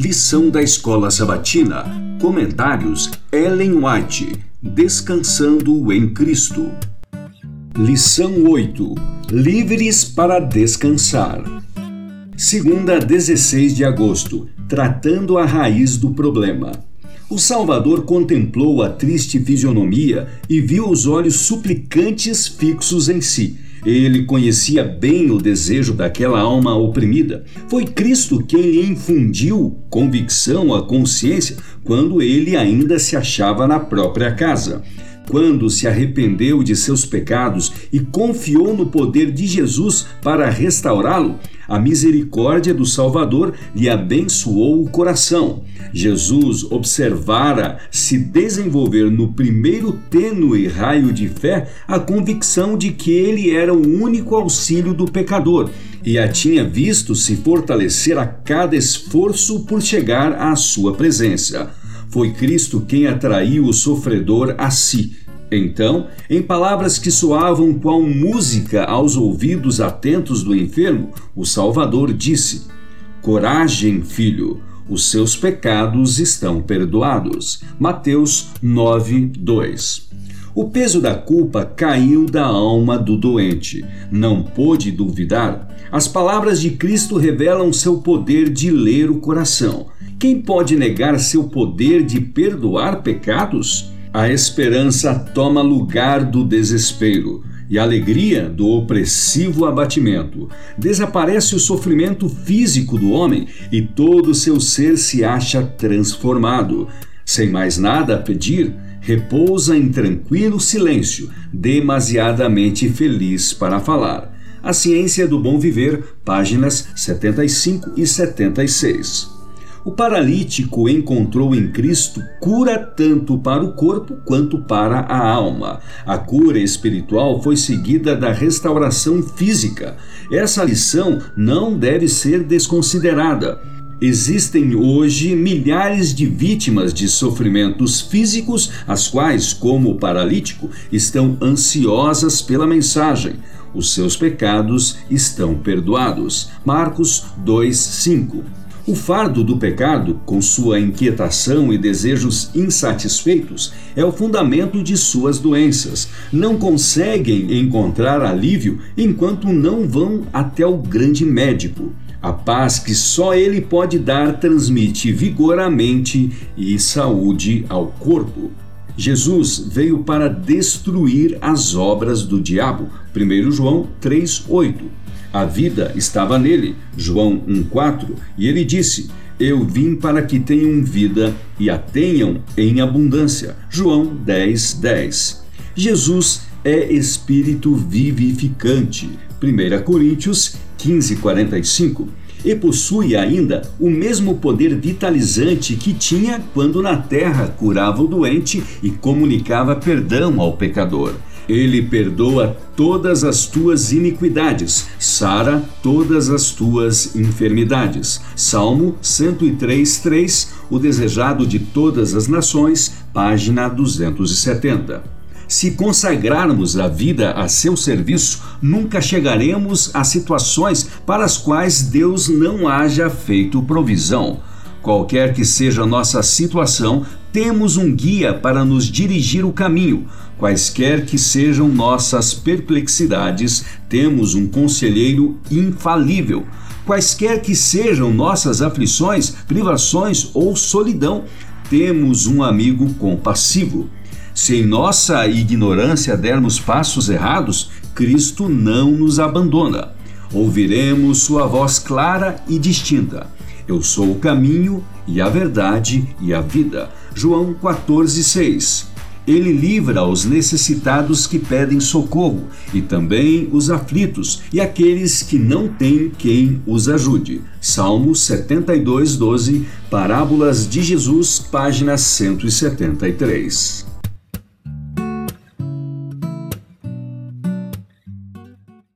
Lição da Escola Sabatina. Comentários Ellen White. Descansando em Cristo. Lição 8. Livres para descansar. Segunda, 16 de agosto. Tratando a raiz do problema. O Salvador contemplou a triste fisionomia e viu os olhos suplicantes fixos em si ele conhecia bem o desejo daquela alma oprimida. Foi Cristo quem lhe infundiu convicção à consciência quando ele ainda se achava na própria casa. Quando se arrependeu de seus pecados e confiou no poder de Jesus para restaurá-lo, a misericórdia do Salvador lhe abençoou o coração. Jesus observara se desenvolver no primeiro tênue raio de fé a convicção de que ele era o único auxílio do pecador e a tinha visto se fortalecer a cada esforço por chegar à sua presença. Foi Cristo quem atraiu o sofredor a si então, em palavras que soavam qual música aos ouvidos atentos do enfermo, o Salvador disse: Coragem, filho, os seus pecados estão perdoados. Mateus 9, 2. O peso da culpa caiu da alma do doente. Não pôde duvidar. As palavras de Cristo revelam seu poder de ler o coração. Quem pode negar seu poder de perdoar pecados? A esperança toma lugar do desespero e a alegria do opressivo abatimento. Desaparece o sofrimento físico do homem e todo seu ser se acha transformado. Sem mais nada a pedir, repousa em tranquilo silêncio, demasiadamente feliz para falar. A Ciência do Bom Viver, páginas 75 e 76. O paralítico encontrou em Cristo cura tanto para o corpo quanto para a alma. A cura espiritual foi seguida da restauração física. Essa lição não deve ser desconsiderada. Existem hoje milhares de vítimas de sofrimentos físicos, as quais, como o paralítico, estão ansiosas pela mensagem. Os seus pecados estão perdoados. Marcos 2:5. O fardo do pecado, com sua inquietação e desejos insatisfeitos, é o fundamento de suas doenças. Não conseguem encontrar alívio enquanto não vão até o grande médico. A paz que só ele pode dar transmite vigor à mente e saúde ao corpo. Jesus veio para destruir as obras do diabo. 1 João 3:8. A vida estava nele, João 1,4, e ele disse: Eu vim para que tenham vida e a tenham em abundância. João 10, 10. Jesus é espírito vivificante. 1 Coríntios 15, 45. E possui ainda o mesmo poder vitalizante que tinha quando na terra curava o doente e comunicava perdão ao pecador. Ele perdoa todas as tuas iniquidades, sara todas as tuas enfermidades. Salmo 103:3, o desejado de todas as nações, página 270. Se consagrarmos a vida a seu serviço, nunca chegaremos a situações para as quais Deus não haja feito provisão. Qualquer que seja nossa situação, temos um guia para nos dirigir o caminho. Quaisquer que sejam nossas perplexidades, temos um conselheiro infalível. Quaisquer que sejam nossas aflições, privações ou solidão, temos um amigo compassivo. Se em nossa ignorância dermos passos errados, Cristo não nos abandona. Ouviremos sua voz clara e distinta eu sou o caminho e a verdade e a vida. João 14:6. Ele livra os necessitados que pedem socorro e também os aflitos e aqueles que não têm quem os ajude. Salmo 72:12, Parábolas de Jesus, página 173.